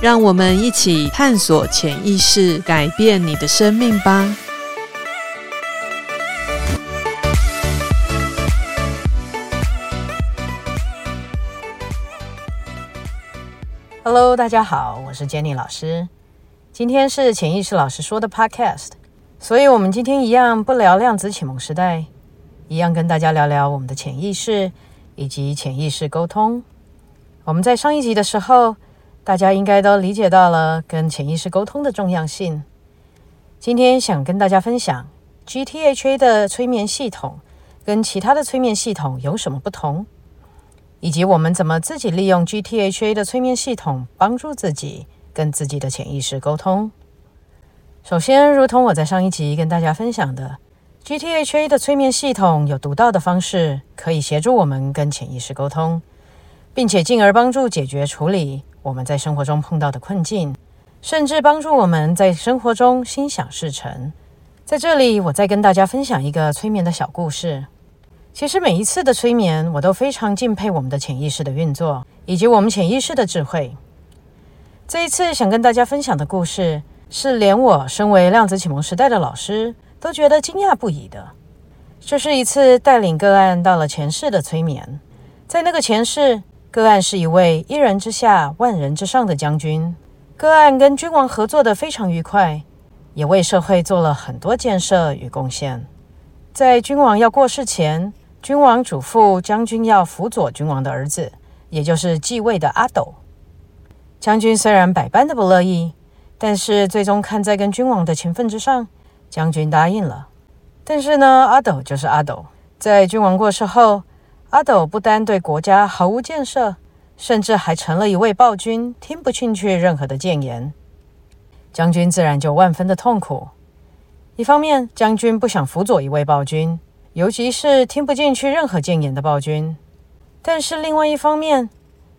让我们一起探索潜意识，改变你的生命吧。Hello，大家好，我是 Jenny 老师。今天是潜意识老师说的 Podcast，所以我们今天一样不聊量子启蒙时代，一样跟大家聊聊我们的潜意识以及潜意识沟通。我们在上一集的时候，大家应该都理解到了跟潜意识沟通的重要性。今天想跟大家分享 GTHA 的催眠系统跟其他的催眠系统有什么不同。以及我们怎么自己利用 GTHA 的催眠系统帮助自己跟自己的潜意识沟通。首先，如同我在上一集跟大家分享的，GTHA 的催眠系统有独到的方式，可以协助我们跟潜意识沟通，并且进而帮助解决处理我们在生活中碰到的困境，甚至帮助我们在生活中心想事成。在这里，我再跟大家分享一个催眠的小故事。其实每一次的催眠，我都非常敬佩我们的潜意识的运作，以及我们潜意识的智慧。这一次想跟大家分享的故事，是连我身为量子启蒙时代的老师都觉得惊讶不已的。这是一次带领个案到了前世的催眠，在那个前世，个案是一位一人之下万人之上的将军，个案跟君王合作得非常愉快，也为社会做了很多建设与贡献。在君王要过世前，君王嘱咐将军要辅佐君王的儿子，也就是继位的阿斗。将军虽然百般的不乐意，但是最终看在跟君王的情分之上，将军答应了。但是呢，阿斗就是阿斗，在君王过世后，阿斗不单对国家毫无建设，甚至还成了一位暴君，听不进去任何的谏言。将军自然就万分的痛苦。一方面，将军不想辅佐一位暴君。尤其是听不进去任何谏言的暴君，但是另外一方面，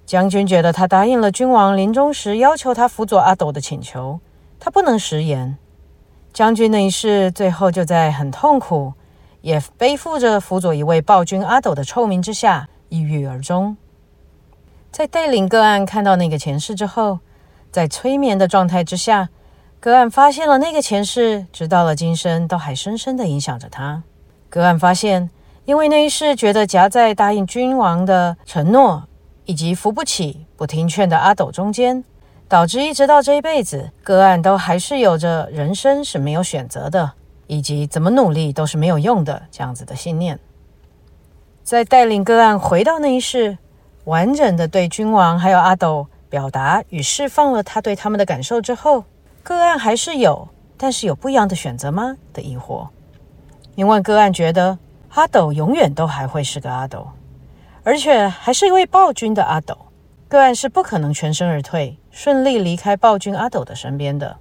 将军觉得他答应了君王临终时要求他辅佐阿斗的请求，他不能食言。将军那一世最后就在很痛苦，也背负着辅佐一位暴君阿斗的臭名之下，抑郁而终。在带领个案看到那个前世之后，在催眠的状态之下，个案发现了那个前世，直到了今生都还深深的影响着他。个案发现，因为那一世觉得夹在答应君王的承诺以及扶不起、不听劝的阿斗中间，导致一直到这一辈子，个案都还是有着人生是没有选择的，以及怎么努力都是没有用的这样子的信念。在带领个案回到那一世，完整的对君王还有阿斗表达与释放了他对他们的感受之后，个案还是有，但是有不一样的选择吗的疑惑。因为个案觉得阿斗永远都还会是个阿斗，而且还是一位暴君的阿斗，个案是不可能全身而退，顺利离开暴君阿斗的身边的。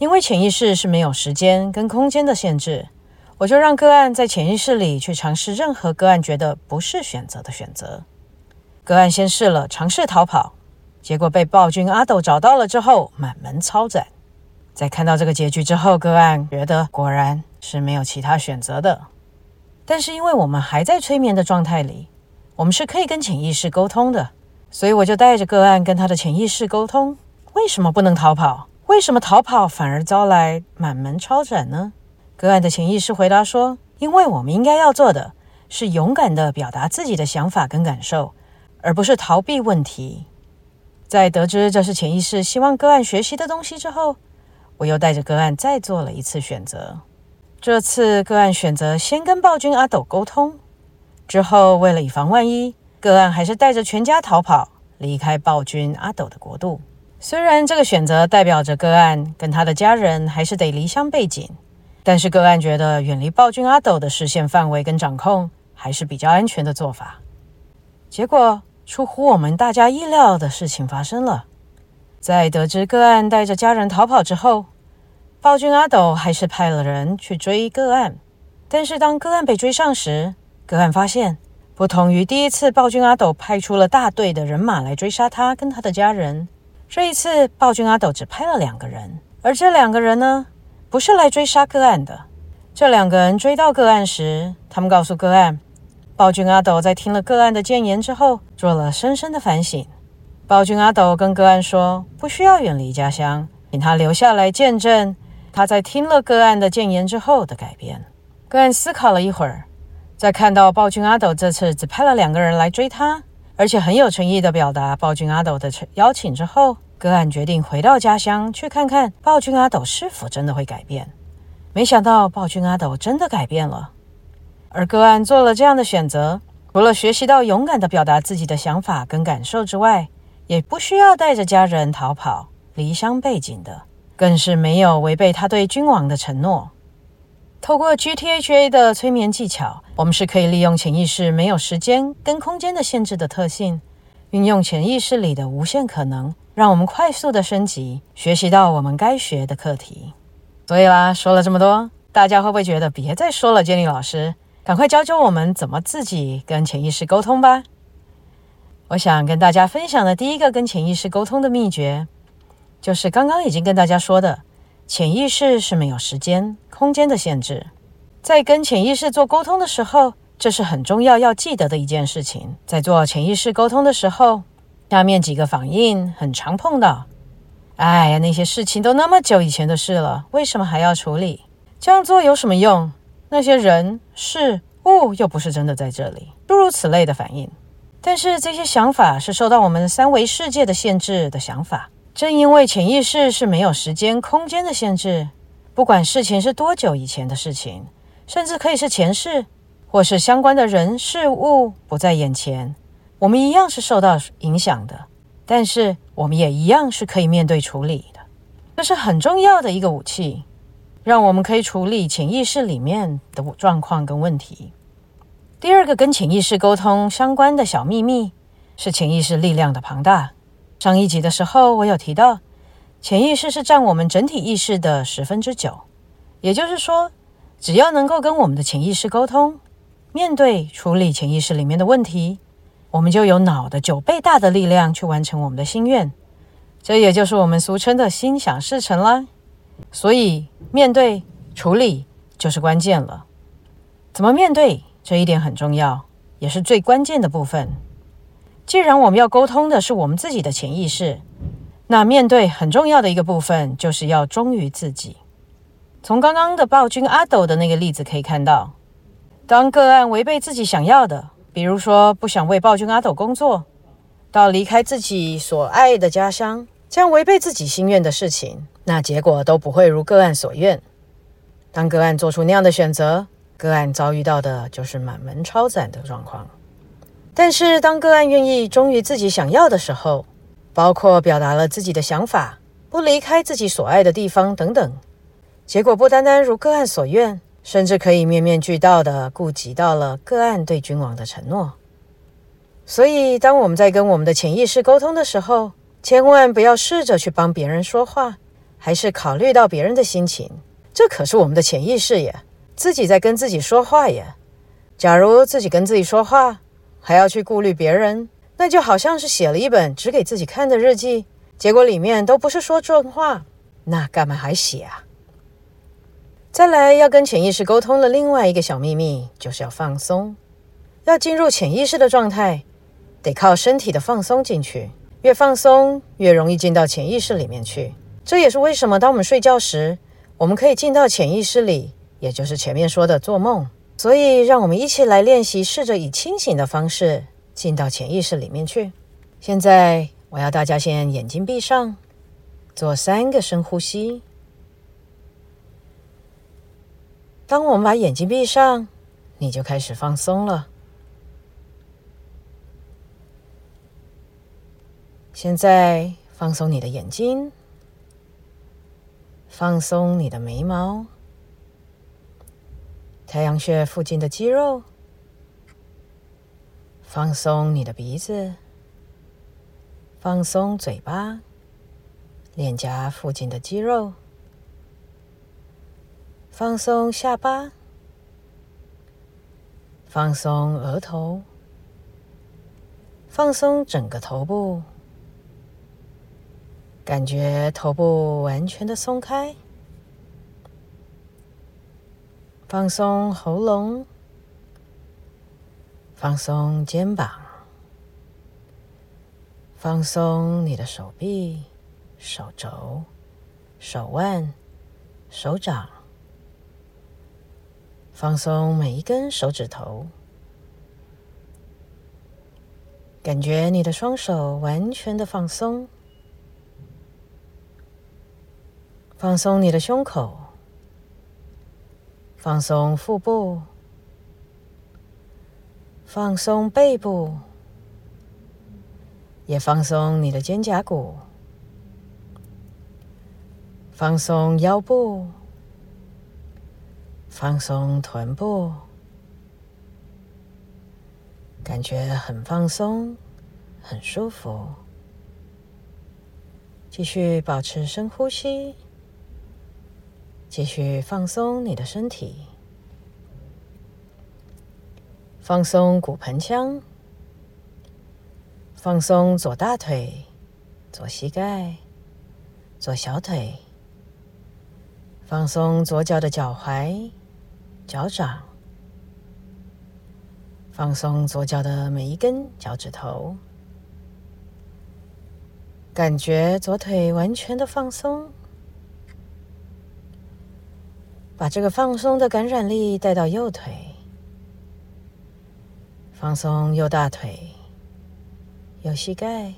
因为潜意识是没有时间跟空间的限制，我就让个案在潜意识里去尝试任何个案觉得不是选择的选择。个案先试了尝试逃跑，结果被暴君阿斗找到了之后，满门抄斩。在看到这个结局之后，个案觉得果然。是没有其他选择的，但是因为我们还在催眠的状态里，我们是可以跟潜意识沟通的，所以我就带着个案跟他的潜意识沟通。为什么不能逃跑？为什么逃跑反而遭来满门抄斩呢？个案的潜意识回答说：“因为我们应该要做的是勇敢地表达自己的想法跟感受，而不是逃避问题。”在得知这是潜意识希望个案学习的东西之后，我又带着个案再做了一次选择。这次个案选择先跟暴君阿斗沟通，之后为了以防万一，个案还是带着全家逃跑，离开暴君阿斗的国度。虽然这个选择代表着个案跟他的家人还是得离乡背井，但是个案觉得远离暴君阿斗的视线范围跟掌控还是比较安全的做法。结果出乎我们大家意料的事情发生了，在得知个案带着家人逃跑之后，暴君阿斗还是派了人去追个案。但是当个案被追上时，个案发现，不同于第一次暴君阿斗派出了大队的人马来追杀他跟他的家人，这一次暴君阿斗只派了两个人，而这两个人呢，不是来追杀个案的。这两个人追到个案时，他们告诉个案，暴君阿斗在听了个案的谏言之后，做了深深的反省。暴君阿斗跟个案说：“不需要远离家乡，请他留下来见证他在听了个案的谏言之后的改变。”个案思考了一会儿，在看到暴君阿斗这次只派了两个人来追他，而且很有诚意的表达暴君阿斗的邀请之后，个案决定回到家乡去看看暴君阿斗是否真的会改变。没想到暴君阿斗真的改变了，而个案做了这样的选择，除了学习到勇敢的表达自己的想法跟感受之外，也不需要带着家人逃跑、离乡背井的，更是没有违背他对君王的承诺。透过 GTHA 的催眠技巧，我们是可以利用潜意识没有时间跟空间的限制的特性，运用潜意识里的无限可能，让我们快速的升级，学习到我们该学的课题。所以啦，说了这么多，大家会不会觉得别再说了建立老师，赶快教教我们怎么自己跟潜意识沟通吧？我想跟大家分享的第一个跟潜意识沟通的秘诀，就是刚刚已经跟大家说的，潜意识是没有时间、空间的限制。在跟潜意识做沟通的时候，这是很重要要记得的一件事情。在做潜意识沟通的时候，下面几个反应很常碰到。哎呀，那些事情都那么久以前的事了，为什么还要处理？这样做有什么用？那些人、事物又不是真的在这里，诸如此类的反应。但是这些想法是受到我们三维世界的限制的想法。正因为潜意识是没有时间、空间的限制，不管事情是多久以前的事情，甚至可以是前世，或是相关的人事物不在眼前，我们一样是受到影响的。但是我们也一样是可以面对处理的。这是很重要的一个武器，让我们可以处理潜意识里面的状况跟问题。第二个跟潜意识沟通相关的小秘密是潜意识力量的庞大。上一集的时候，我有提到，潜意识是占我们整体意识的十分之九，也就是说，只要能够跟我们的潜意识沟通，面对处理潜意识里面的问题，我们就有脑的九倍大的力量去完成我们的心愿。这也就是我们俗称的心想事成啦。所以，面对处理就是关键了。怎么面对？这一点很重要，也是最关键的部分。既然我们要沟通的是我们自己的潜意识，那面对很重要的一个部分，就是要忠于自己。从刚刚的暴君阿斗的那个例子可以看到，当个案违背自己想要的，比如说不想为暴君阿斗工作，到离开自己所爱的家乡，这样违背自己心愿的事情，那结果都不会如个案所愿。当个案做出那样的选择，个案遭遇到的就是满门抄斩的状况，但是当个案愿意忠于自己想要的时候，包括表达了自己的想法，不离开自己所爱的地方等等，结果不单单如个案所愿，甚至可以面面俱到地顾及到了个案对君王的承诺。所以，当我们在跟我们的潜意识沟通的时候，千万不要试着去帮别人说话，还是考虑到别人的心情，这可是我们的潜意识耶。自己在跟自己说话耶。假如自己跟自己说话，还要去顾虑别人，那就好像是写了一本只给自己看的日记，结果里面都不是说真话，那干嘛还写啊？再来，要跟潜意识沟通的另外一个小秘密，就是要放松。要进入潜意识的状态，得靠身体的放松进去，越放松越容易进到潜意识里面去。这也是为什么当我们睡觉时，我们可以进到潜意识里。也就是前面说的做梦，所以让我们一起来练习，试着以清醒的方式进到潜意识里面去。现在我要大家先眼睛闭上，做三个深呼吸。当我们把眼睛闭上，你就开始放松了。现在放松你的眼睛，放松你的眉毛。太阳穴附近的肌肉，放松你的鼻子，放松嘴巴，脸颊附近的肌肉，放松下巴，放松额头，放松整个头部，感觉头部完全的松开，放松喉咙，放松肩膀。放松你的手臂、手肘、手腕、手掌，放松每一根手指头，感觉你的双手完全的放松，放松你的胸口，放松腹部，放松背部。也放松你的肩胛骨，放松腰部，放松臀部，感觉很放松，很舒服。继续保持深呼吸，继续放松你的身体，放松骨盆腔。放松左大腿、左膝盖、左小腿，放松左脚的脚踝、脚掌，放松左脚的每一根脚趾头，感觉左腿完全的放松，把这个放松的感染力带到右腿，放松右大腿。右膝盖，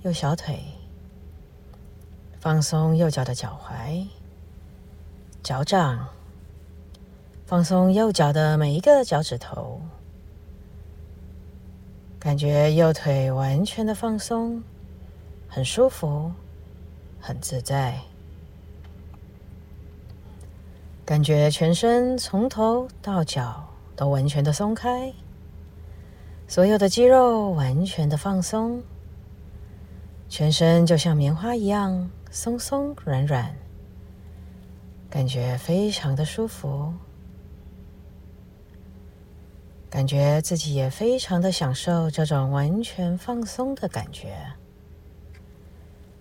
右小腿，放松右脚的脚踝、脚掌，放松右脚的每一个脚趾头，感觉右腿完全的放松，很舒服，很自在，感觉全身从头到脚都完全的松开。所有的肌肉完全的放松，全身就像棉花一样松松软软，感觉非常的舒服，感觉自己也非常的享受这种完全放松的感觉，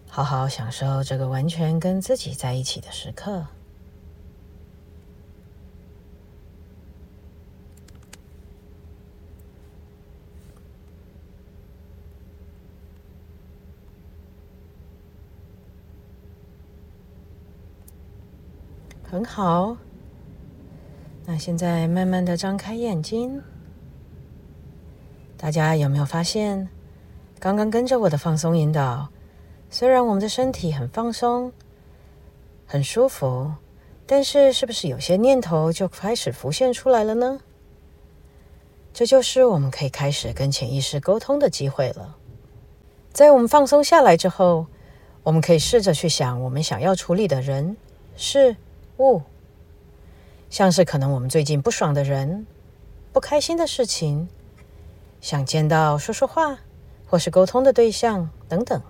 好好享受这个完全跟自己在一起的时刻。很好，那现在慢慢的张开眼睛，大家有没有发现，刚刚跟着我的放松引导，虽然我们的身体很放松，很舒服，但是是不是有些念头就开始浮现出来了呢？这就是我们可以开始跟潜意识沟通的机会了。在我们放松下来之后，我们可以试着去想我们想要处理的人事。物，像是可能我们最近不爽的人、不开心的事情，想见到说说话或是沟通的对象等等。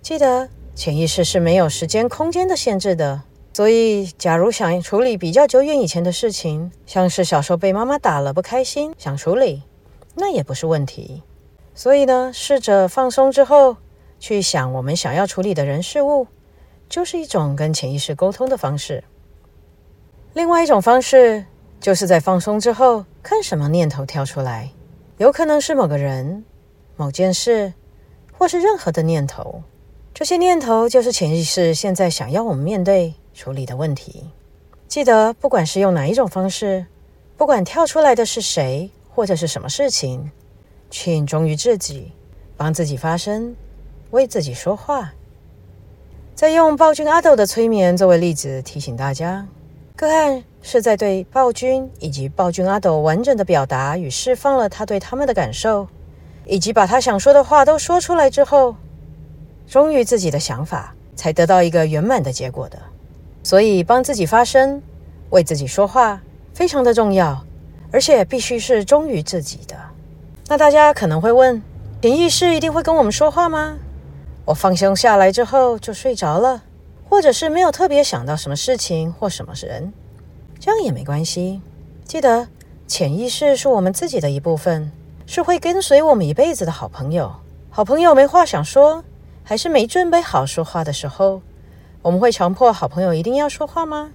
记得潜意识是没有时间空间的限制的，所以假如想处理比较久远以前的事情，像是小时候被妈妈打了不开心想处理，那也不是问题。所以呢，试着放松之后去想我们想要处理的人事物。就是一种跟潜意识沟通的方式。另外一种方式，就是在放松之后，看什么念头跳出来，有可能是某个人、某件事，或是任何的念头。这些念头就是潜意识现在想要我们面对、处理的问题。记得，不管是用哪一种方式，不管跳出来的是谁或者是什么事情，请忠于自己，帮自己发声，为自己说话。再用暴君阿斗的催眠作为例子，提醒大家，个案是在对暴君以及暴君阿斗完整的表达与释放了他对他们的感受，以及把他想说的话都说出来之后，忠于自己的想法，才得到一个圆满的结果的。所以，帮自己发声，为自己说话，非常的重要，而且必须是忠于自己的。那大家可能会问，潜意识一定会跟我们说话吗？我放松下来之后就睡着了，或者是没有特别想到什么事情或什么人，这样也没关系。记得，潜意识是我们自己的一部分，是会跟随我们一辈子的好朋友。好朋友没话想说，还是没准备好说话的时候，我们会强迫好朋友一定要说话吗？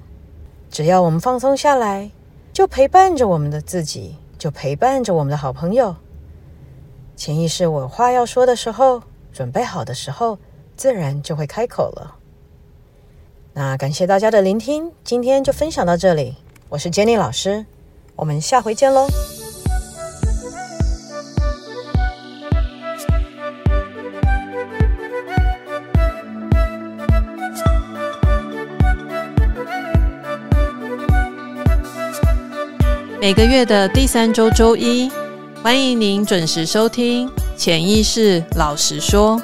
只要我们放松下来，就陪伴着我们的自己，就陪伴着我们的好朋友。潜意识，我有话要说的时候，准备好的时候，自然就会开口了。那感谢大家的聆听，今天就分享到这里。我是 Jenny 老师，我们下回见喽。每个月的第三周周一，欢迎您准时收听《潜意识老实说》。